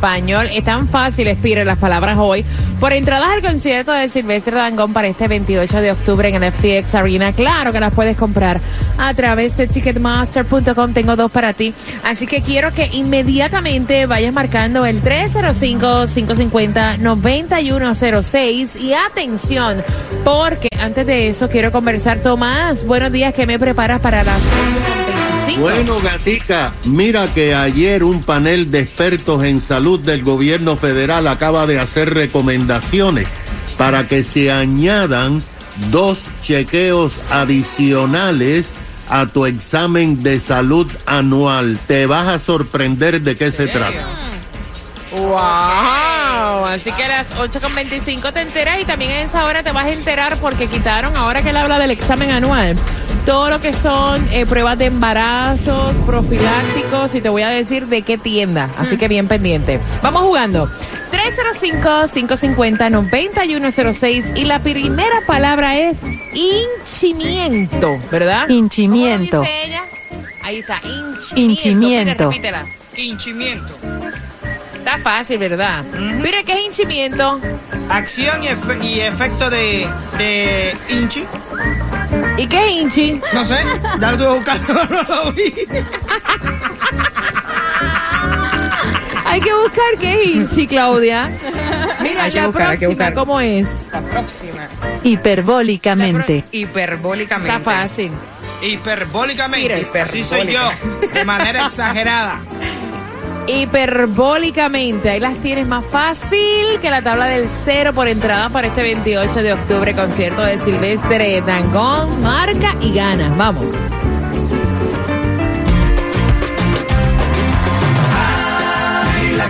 español. Es tan fácil, Espire, las palabras hoy. Por entradas al concierto de Silvestre Dangón para este 28 de octubre en el FTX Arena. Claro que las puedes comprar a través de Ticketmaster.com. Tengo dos para ti. Así que quiero que inmediatamente vayas marcando el 305-550-9106. Y atención, porque antes de eso quiero conversar. Tomás, buenos días. ¿Qué me preparas para las 11.25? Bueno, Gatica, mira que ayer un panel de expertos en salud del gobierno federal acaba de hacer recomendaciones para que se añadan dos chequeos adicionales a tu examen de salud anual. Te vas a sorprender de qué se trata. ¡Wow! Así que a las 8.25 te enteras y también a esa hora te vas a enterar porque quitaron, ahora que él habla del examen anual, todo lo que son eh, pruebas de embarazos, profilácticos y te voy a decir de qué tienda. Así que bien pendiente. Vamos jugando. 305-550-9106 y la primera palabra es hinchimiento, ¿verdad? Hinchimiento. ¿Cómo dice ella? Ahí está, hinchimiento. Hinchimiento. Repítela. Hinchimiento. Está fácil, ¿verdad? Mira, ¿qué es hinchimiento? Acción y, efe- y efecto de, de hinchi. ¿Y qué es hinchi? No sé, ya lo estuve buscando, no lo vi. Hay que buscar qué es hinchi, Claudia. Mira, Hay ya que buscar, hay que buscar. ¿Cómo es? La próxima. Hiperbólicamente. Hiperbólicamente. Está fácil. Hiperbólicamente. Mira, Así soy yo, de manera exagerada. Hiperbólicamente. Ahí las tienes más fácil que la tabla del cero por entrada para este 28 de octubre, concierto de Silvestre Dangón. Marca y ganas. Vamos.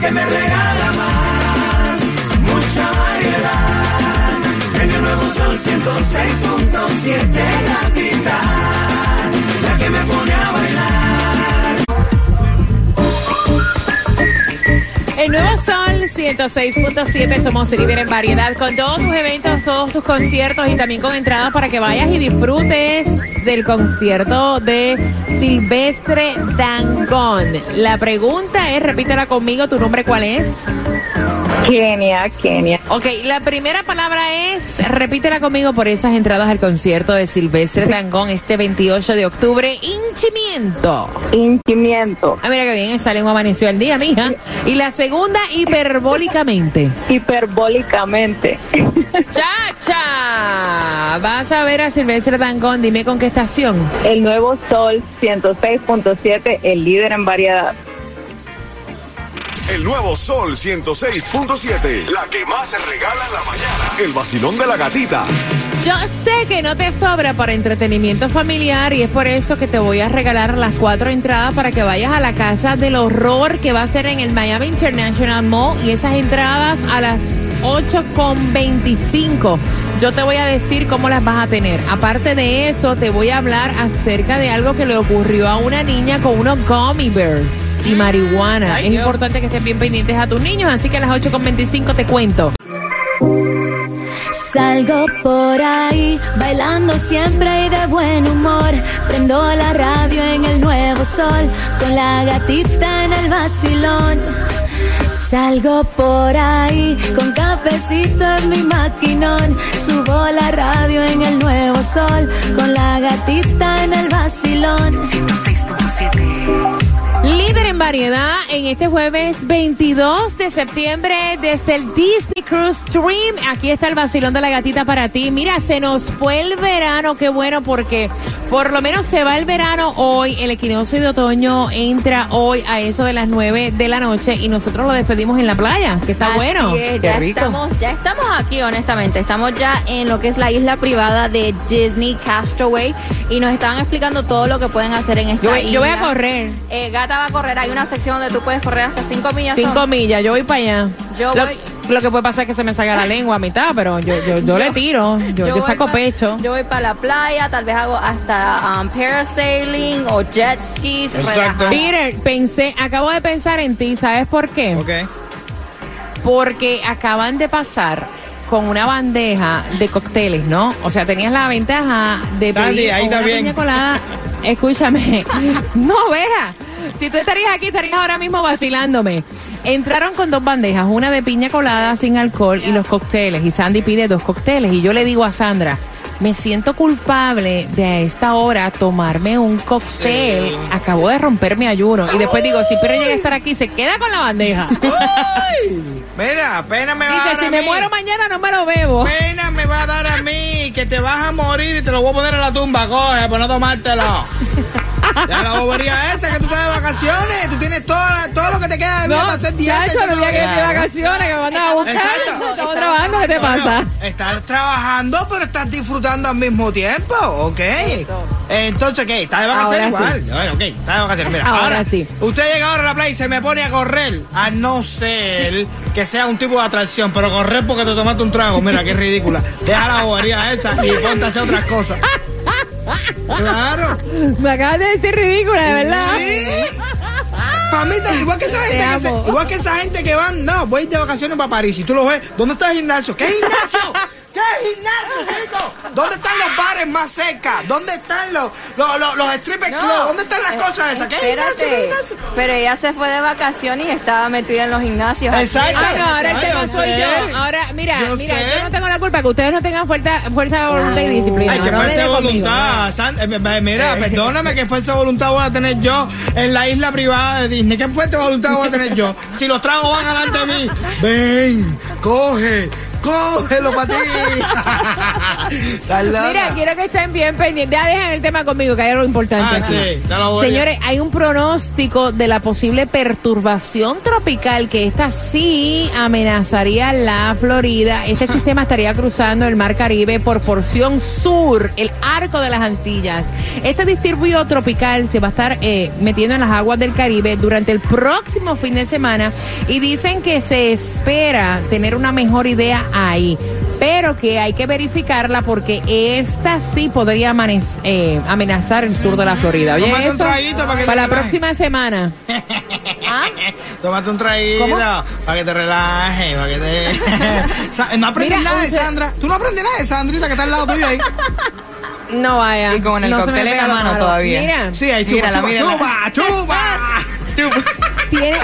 que me regala más, mucha. En el nuevo sol 106.7 gatita, la que El nuevo Sol 106.7, somos líder en variedad con todos tus eventos, todos tus conciertos y también con entradas para que vayas y disfrutes del concierto de Silvestre Dangón. La pregunta es, repítela conmigo, ¿tu nombre cuál es? Kenia, Kenia. Ok, la primera palabra es, repítela conmigo por esas entradas al concierto de Silvestre Dangón este 28 de octubre, hinchimiento. Hinchimiento. Ah, mira que bien, esa lengua amaneció el día, mija. Y la segunda, hiperbólicamente. Hiperbólicamente. ¡Chacha! Vas a ver a Silvestre Dangón, dime con qué estación. El nuevo Sol 106.7, el líder en variedad. El nuevo Sol 106.7. La que más se regala en la mañana. El vacilón de la gatita. Yo sé que no te sobra para entretenimiento familiar y es por eso que te voy a regalar las cuatro entradas para que vayas a la casa del horror que va a ser en el Miami International Mall y esas entradas a las 8.25. Yo te voy a decir cómo las vas a tener. Aparte de eso, te voy a hablar acerca de algo que le ocurrió a una niña con unos gummy bears y marihuana. es importante que estén bien pendientes a tus niños, así que a las 8.25 te cuento. Salgo por ahí, bailando siempre y de buen humor. Prendo la radio en el nuevo sol, con la gatita en el vacilón. Salgo por ahí, con cafecito en mi maquinón. Subo la radio en el nuevo sol, con la gatita en el vacilón. 106.7. Líder en variedad en este jueves 22 de septiembre desde el Disney Cruise Stream. Aquí está el vacilón de la gatita para ti. Mira, se nos fue el verano, qué bueno porque por lo menos se va el verano hoy. El equinoccio de otoño entra hoy a eso de las 9 de la noche y nosotros lo despedimos en la playa, que está Así bueno. es, Qué ya rico. estamos, ya estamos aquí, honestamente. Estamos ya en lo que es la isla privada de Disney Castaway y nos estaban explicando todo lo que pueden hacer en esta Yo, voy- yo voy a isla. correr. Eh, Gata va a correr. Hay una sección donde tú puedes correr hasta 5 millas. Cinco son. millas, yo voy para allá. Yo lo, voy- lo que puede pasar es que se me salga la lengua a mitad, pero yo, yo, yo le tiro, yo, saco pa- pecho. Yo voy para la playa, tal vez hago hasta um, parasailing o jet skis. Exacto. Peter, pensé, acabo de pensar en ti, ¿sabes por qué? Ok. Porque acaban de pasar con una bandeja de cócteles, ¿no? O sea, tenías la ventaja de Sandy, pedir ahí una bien. piña colada. Escúchame. No, vea. Si tú estarías aquí, estarías ahora mismo vacilándome. Entraron con dos bandejas, una de piña colada sin alcohol y los cócteles. Y Sandy pide dos cócteles. Y yo le digo a Sandra, me siento culpable de a esta hora tomarme un cóctel. Sí. Acabo de romper mi ayuno. Y después digo, si Pedro llega a estar aquí, se queda con la bandeja. ¡Ay! Mira, pena me va a Dice, dar si a me mí. muero mañana no me lo bebo. Pena me va a dar a mí, que te vas a morir y te lo voy a poner en la tumba, coge, por no tomártelo. Ya la bobería esa que tú estás de vacaciones, tú tienes todo, todo lo que te queda de vida para hacer dieta. chacho, no- que de vacaciones, que me mandan a buscar. Exacto. Estamos trabajando, ¿qué te Bueno, pasa? Estás trabajando, pero estás disfrutando al mismo tiempo, ¿ok? Entonces, ¿qué? ¿Estás de vacaciones Ahora igual? Bueno, ok, estás de vacaciones. Mira, Ahora sí. Usted llega ahora a la playa y se me pone a correr, a no ser que sea un tipo de atracción, pero correr porque te tomaste un trago, mira, qué ridícula. Deja la bobería esa y ponte a hacer otras cosas. Claro. Me acabas de decir ridícula, de verdad. Sí. También, igual que esa gente que se- amo. igual que esa gente que van, no, voy de vacaciones para París. Y tú lo ves, ¿dónde está el gimnasio? ¿Qué gimnasio? ¿Qué gimnasio, chico? ¿Dónde están los bares más cerca? ¿Dónde están los, los, los, los stripper clubs? ¿Dónde están las eh, cosas esas? ¿Qué gimnasio? ¿Qué espérate, gimnasio? Pero ella se fue de vacaciones y estaba metida en los gimnasios. Exacto. Ah, no, ahora el tema yo soy sé. yo. Ahora, mira, Yo mira, sé. yo no tengo la culpa que ustedes no tengan fuerza, fuerza de voluntad y disciplina. Ay, que no fuerza de dé conmigo, voluntad. San- eh, eh, mira, perdóname, que fuerza de voluntad voy a tener yo en la isla privada de Disney. ¿Qué fuerza de voluntad voy a tener yo? Si los tragos van adelante de mí. Ven, coge, cógelo para ti. Mira, quiero que estén bien pendientes. Ya dejen el tema conmigo, que hay algo importante. Ah, aquí. sí, ya lo voy a- Señores, hay un pronóstico de la posible perturbación tropical que esta sí amenazaría la Florida. Este sistema estaría cruzando el Mar Caribe por porción sur, el arco de las Antillas. Este disturbio tropical se va a estar eh, metiendo en las aguas del Caribe durante el próximo fin de semana y dicen que se espera tener una mejor idea ahí pero que hay que verificarla porque esta sí podría eh, amenazar el sur de la Florida. Oye, Tómate un traguito para que te la próxima semana. ¿Ah? Tómate un traído ¿Cómo? para que te relajes, para que te... Sa- no aprendes Mira, nada de Sandra. Tú no aprendes nada de Sandrita que está al lado tuyo ahí. No vaya. Y con el no cóctel en la mano malo. todavía. Mira, Sí, ahí chupa, Mírala, chupa, mírala. chupa, chupa. tiene-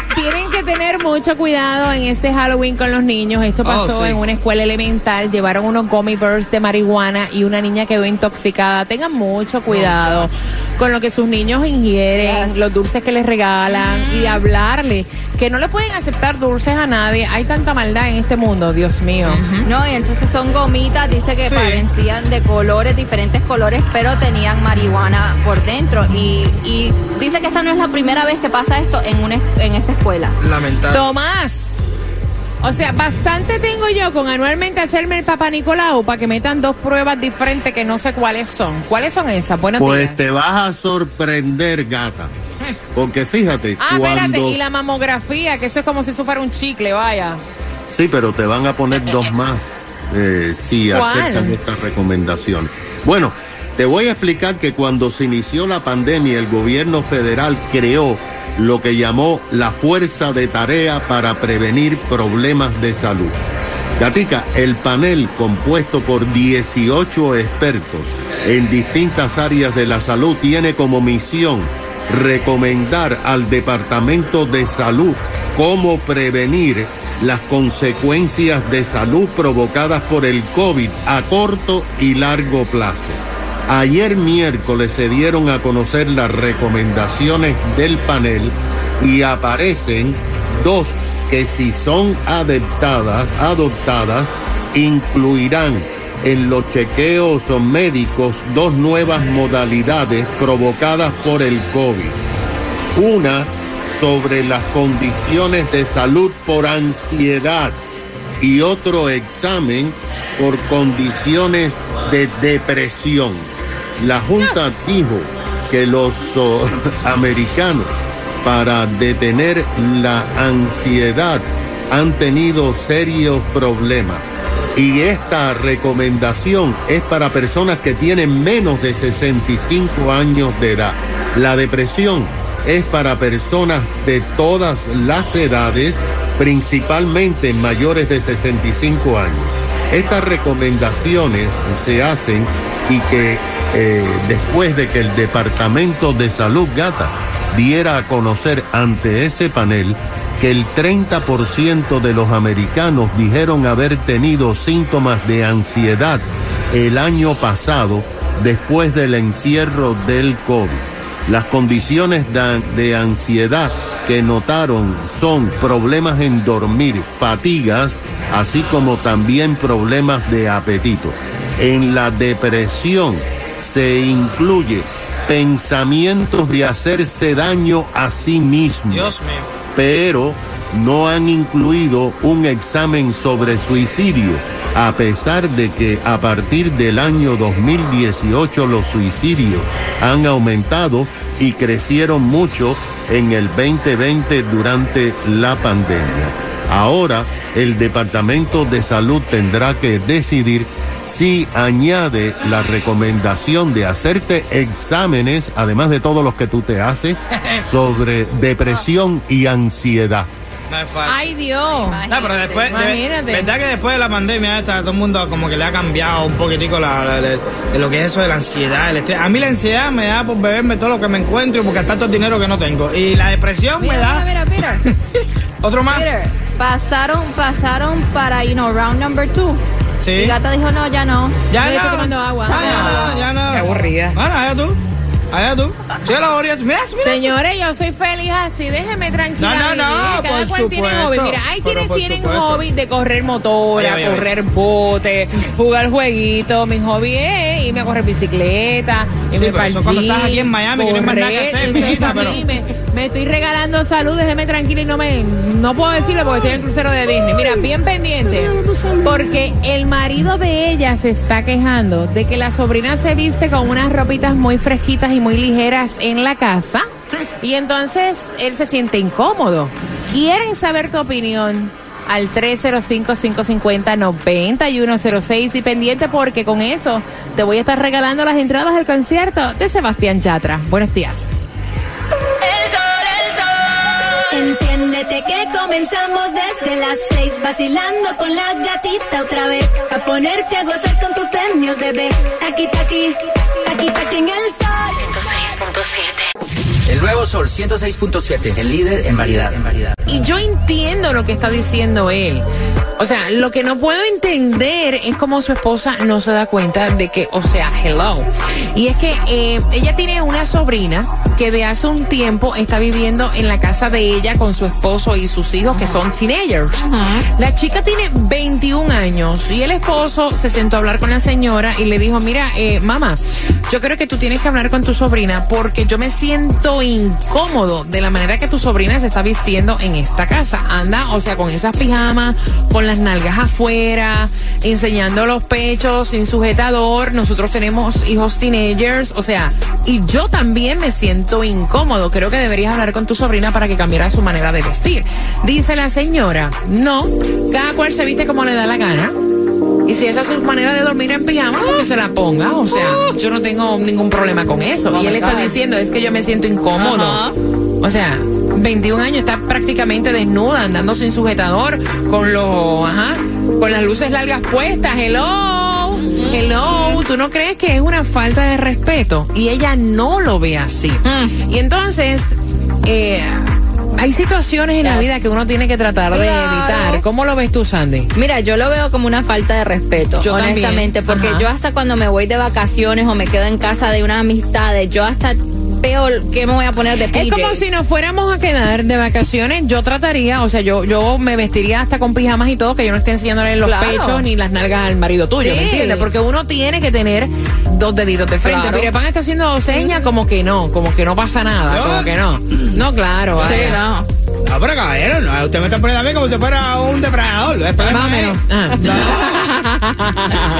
que tener mucho cuidado en este Halloween con los niños. Esto Oh, pasó sí. en una escuela elemental. Llevaron unos gummy bears de marihuana y una niña quedó intoxicada. Tengan mucho cuidado con lo que sus niños ingieren, los dulces que les regalan y hablarle que no le pueden aceptar dulces a nadie. Hay tanta maldad en este mundo, Dios mío. No, y entonces son gomitas, dice que Sí. parecían de colores, diferentes colores, pero tenían marihuana por dentro. Y, y dice que esta no es la primera vez que pasa esto en, una, es- en esa escuela. Lamentable. Tomás. O sea, bastante tengo yo con anualmente hacerme el Papa Nicolau para que metan dos pruebas diferentes que no sé cuáles son. ¿Cuáles son esas? Buenos Pues días. te vas a sorprender, gata. Porque fíjate, Ah, espérate, cuando... y la mamografía, que eso es como si eso fuera un chicle, vaya. Sí, pero te van a poner dos más eh, si ¿Cuál? aceptan estas recomendaciones. Bueno, te voy a explicar que cuando se inició la pandemia, el gobierno federal creó lo que llamó la Fuerza de Tarea para prevenir problemas de salud. Gatica, el panel compuesto por 18 expertos en distintas áreas de la salud tiene como misión recomendar al Departamento de Salud cómo prevenir las consecuencias de salud provocadas por el COVID a corto y largo plazo. Ayer miércoles se dieron a conocer las recomendaciones del panel y aparecen dos que si son adoptadas, incluirán en los chequeos médicos dos nuevas modalidades provocadas por el COVID. Una sobre las condiciones de salud por ansiedad y otro examen por condiciones de depresión. La Junta dijo que los oh, americanos para detener la ansiedad han tenido serios problemas. Y esta recomendación es para personas que tienen menos de 65 años de edad. La depresión es para personas de todas las edades, principalmente mayores de 65 años. Estas recomendaciones se hacen y que eh, después de que el Departamento de Salud Gata diera a conocer ante ese panel que el 30% de los americanos dijeron haber tenido síntomas de ansiedad el año pasado después del encierro del COVID. Las condiciones de, de ansiedad que notaron son problemas en dormir, fatigas, así como también problemas de apetito. En la depresión se incluye pensamientos de hacerse daño a sí mismo, Dios mío. pero no han incluido un examen sobre suicidio, a pesar de que a partir del año 2018 los suicidios han aumentado y crecieron mucho en el 2020 durante la pandemia. Ahora el Departamento de Salud tendrá que decidir si añade la recomendación de hacerte exámenes, además de todos los que tú te haces, sobre depresión y ansiedad. No es fácil. Ay, Dios. No, pero después, de, verdad que después de la pandemia esta, todo el mundo como que le ha cambiado un poquitico la, la- la- de lo que es eso de la ansiedad, el estrés. A mí la ansiedad me da por beberme todo lo que me encuentro y por gastar todo el dinero que no tengo. Y la depresión me da... mira, mira, mira. ¿Otro más? Pasaron, pasaron para, you know, round number two. Sí. Y Gata dijo, no, ya no. Ya Yo no. estoy tomando agua. Ah, ya no, ya no. Qué aburrida. Bueno, allá tú. Allá tú. Sí, la Orias. Mira, mira. Señores, yo soy feliz así, déjeme tranquila. No, no, no. Cada por cual tiene hobby. Mira, hay quienes tienen supuesto. hobby de correr motora, oye. correr bote, jugar jueguito. Mi hobby es irme a correr bicicleta, irme pero pa'l eso cuando estás aquí en Miami, que no hay más nada que correr, hacer, mijita, pero- me estoy regalando salud, déjeme tranquila y no me no puedo decirlo porque estoy en el crucero de Disney. Mira, bien pendiente, porque el marido de ella se está quejando de que la sobrina se viste con unas ropitas muy fresquitas y muy ligeras en la casa y entonces él se siente incómodo. Quieren saber tu opinión al 305-550-9106 y pendiente porque con eso te voy a estar regalando las entradas al concierto de Sebastián Yatra. Buenos días. Enciéndete que comenzamos desde las seis vacilando con la gatita otra vez a ponerte a gozar con tus premios bebé aquí aquí aquí aquí en el sol 106.7. El nuevo Sol 106.7, el líder en variedad, en variedad. Y yo entiendo lo que está diciendo él. O sea, lo que no puedo entender es cómo su esposa no se da cuenta de que, o sea, hello. Y es que eh, ella tiene una sobrina que de hace un tiempo está viviendo en la casa de ella con su esposo y sus hijos que son teenagers. La chica tiene 21 años y el esposo se sentó a hablar con la señora y le dijo, mira, eh, mamá, yo creo que tú tienes que hablar con tu sobrina porque yo me siento incómodo de la manera que tu sobrina se está vistiendo en esta casa. Anda, o sea, con esas pijamas, con las nalgas afuera, enseñando los pechos sin sujetador. Nosotros tenemos hijos teenagers, o sea, y yo también me siento incómodo. Creo que deberías hablar con tu sobrina para que cambiara su manera de vestir. Dice la señora, no, cada cual se viste como le da la gana. Y si esa es su manera de dormir en pijama, pues que se la ponga. O sea, yo no tengo ningún problema con eso. Oh y él my está God. diciendo, es que yo me siento incómodo. O sea, 21 años, está prácticamente desnuda, andando sin sujetador, con los, ajá, con las luces largas puestas. Hello, hello. ¿Tú no crees que es una falta de respeto? Y ella no lo ve así. Mm. Y entonces, eh, hay situaciones en la vida que uno tiene que tratar de evitar. ¿Cómo lo ves tú, Sandy? Mira, yo lo veo como una falta de respeto, Yo también. honestamente, porque Ajá. yo hasta cuando me voy de vacaciones o me quedo en casa de unas amistades, yo hasta veo que me voy a poner de Es como si nos fuéramos a quedar de vacaciones. Yo trataría, o sea, yo yo me vestiría hasta con pijamas y todo, que yo no esté enseñándole los Claro. pechos ni las nalgas al marido tuyo, ¿me Sí. entiendes? Porque uno tiene que tener dos deditos de frente. Claro. Mire, Pan está haciendo señas como que no, como que no pasa nada, como que no. No, claro. Sí, vaya. no. No, pero caballero, no, usted me está poniendo a mí como si fuera un depredador. El problema Más o es- menos. Ah.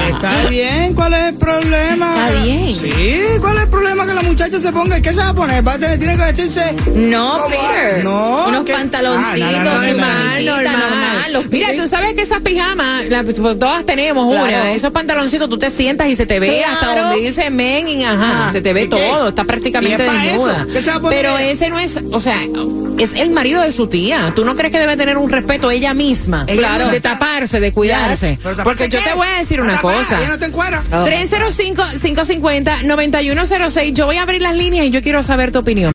Está bien, ¿cuál es el problema? Está bien. Sí, ¿cuál es el problema que la muchacha se ponga? ¿Qué se va a poner? ¿Va a tener, tiene que vestirse? No. Peter. No. Unos ¿qué? pantaloncitos, Ah, no, no, no, no, no. normal. los Mira, tú sabes que esas pijamas, la- todas tenemos Claro. una. Esos pantaloncitos tú te sientas y se te ve hasta donde dice men y ajá, Ah, se te ve todo, está prácticamente ¿Y es pa' desnuda. eso? ¿Qué se va a poner Pero ese no es, o sea, es el marido de su tía. ¿Tú no crees que debe tener un respeto ella misma? Ella claro. no De taparse, de cuidarse. Porque yo ¿qué? te voy a decir una Tapada, cosa. No te. Oh. 305-550-9106. Yo voy a abrir las líneas y yo quiero saber tu opinión.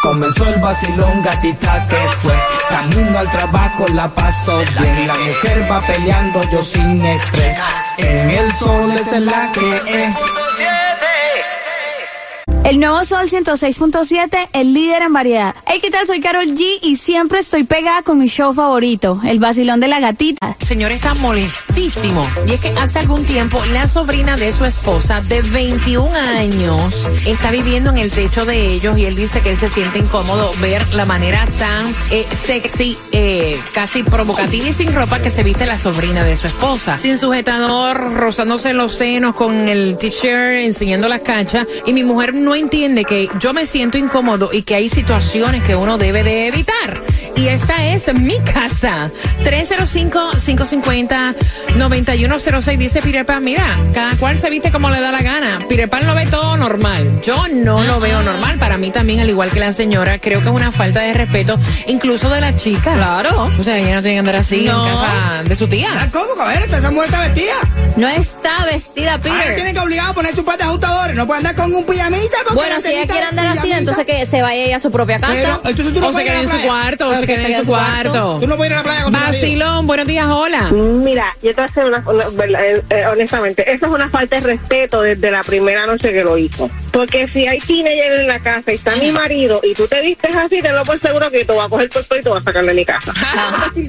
Comenzó el vacilón, gatita que fue. Camino al trabajo la paso bien. La mujer va peleando, yo sin estrés. En el sol es la que es. El nuevo Sol 106.7, el líder en variedad. Hey, ¿qué tal? Soy Carol G y siempre estoy pegada con mi show favorito, el vacilón de la gatita. El señor está molestísimo. Y es que hace algún tiempo la sobrina de su esposa de 21 años está viviendo en el techo de ellos y él dice que él se siente incómodo ver la manera tan eh, sexy, eh, casi provocativa y sin ropa que se viste la sobrina de su esposa. Sin sujetador, rozándose los senos con el t-shirt, enseñando las cachas. Y mi mujer no entiende que yo me siento incómodo y que hay situaciones que uno debe de evitar. Y esta es mi casa. 305-550-9106 dice Peter Pan, mira, cada cual se viste como le da la gana. Peter Pan lo ve todo normal. Yo no lo veo normal. Para mí también, al igual que la señora, creo que es una falta de respeto, incluso de la chica. Claro. O sea, ella no tiene que andar así No. en casa de su tía. Ah, ¿Cómo, caballero? Esa mujer está vestida. No está vestida, Ahora Peter. tiene que obligar a poner su par de ajustadores. No puede andar con un pijamita. Bueno, si ella quiere andar así, entonces que se vaya ella a su propia casa. Pero, entonces tú no O se quede en su cuarto, o Pero se que en su cuarto. cuarto. Tú no puedes ir a la playa con. Vacilón, buenos días, hola. Mira, yo te voy a hacer una, una- verdad, eh, eh, honestamente, eso es una falta de respeto desde la primera noche que lo hizo. Porque si hay teenagers en la casa y está mi marido y tú te vistes así, te lo por seguro que te va a coger por todo y te va a sacar de mi casa.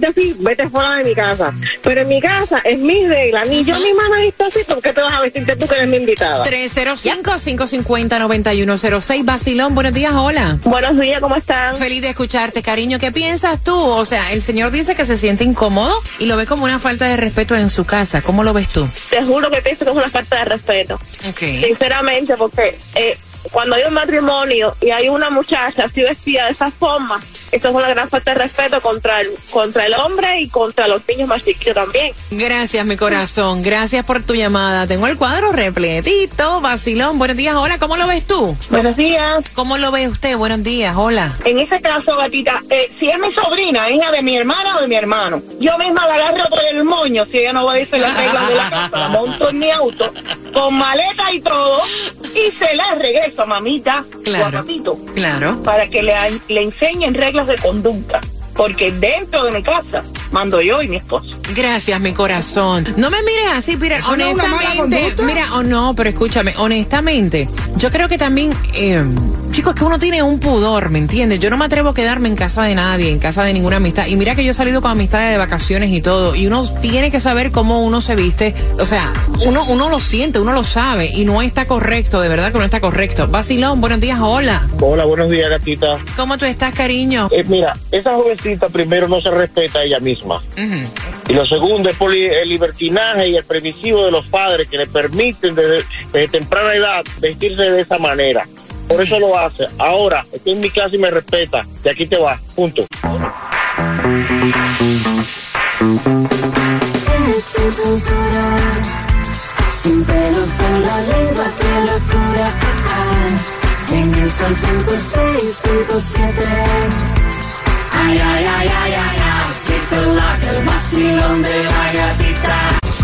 Así, vete fuera de mi casa. Pero en mi casa es mi regla. Ni yo me he visto así, ¿por qué te vas a vestirte tú que eres mi invitada? 305-550-9106. Vacilón, buenos días, hola. Buenos días, ¿cómo están? Feliz de escucharte, cariño. ¿Qué piensas tú? O sea, el señor dice que se siente incómodo y lo ve como una falta de respeto en su casa. ¿Cómo lo ves tú? Te juro que pienso que es una falta de respeto. Sinceramente, porque eh, cuando hay un matrimonio y hay una muchacha así vestida de esa forma, eso es una gran falta de respeto contra el, contra el hombre y contra los niños más chiquitos también. Gracias, mi corazón. Gracias por tu llamada. Tengo el cuadro repletito. Vacilón, buenos días, hola. ¿Cómo lo ves tú? Buenos días. ¿Cómo lo ve usted? Buenos días, hola. En ese caso, gatita, eh, si es mi sobrina, hija de mi hermana o de mi hermano, yo misma la agarro por el moño, si ella no va a decir las reglas de la casa, la monto en mi auto, con maleta y todo, y se la regreso, mamita, o a Claro. papito, Claro. para que le, le enseñen reglas de conducta. Porque dentro de mi casa mando yo y mi esposo. Gracias, mi corazón. No me mires así, Peter. ¿Eso no es una mala Honestamente, mira, o no, pero escúchame, honestamente, yo creo que también, eh, chicos, que uno tiene un pudor, ¿me entiendes? Yo no me atrevo a quedarme en casa de nadie, en casa de ninguna amistad. Y mira que yo he salido con amistades de vacaciones y todo, y uno tiene que saber cómo uno se viste. O sea, uno, uno lo siente, uno lo sabe, y no está correcto, de verdad que no está correcto. Vacilón, buenos días, hola. Hola, buenos días, gatita. ¿Cómo tú estás, cariño? Eh, mira, esa jovencita primero no se respeta a ella misma. Y lo segundo es por el libertinaje y el permisivo de los padres que le permiten desde, desde temprana edad vestirse de esa manera. Por eso lo hace. Ahora, estoy en mi casa y me respeta. De aquí te va. Punto. Sin censura, sin pelos en la lengua, qué locura. En el sol 106.7. Ay, ay, ay, ay, ay, ay, que te late el vacilón de la gatita.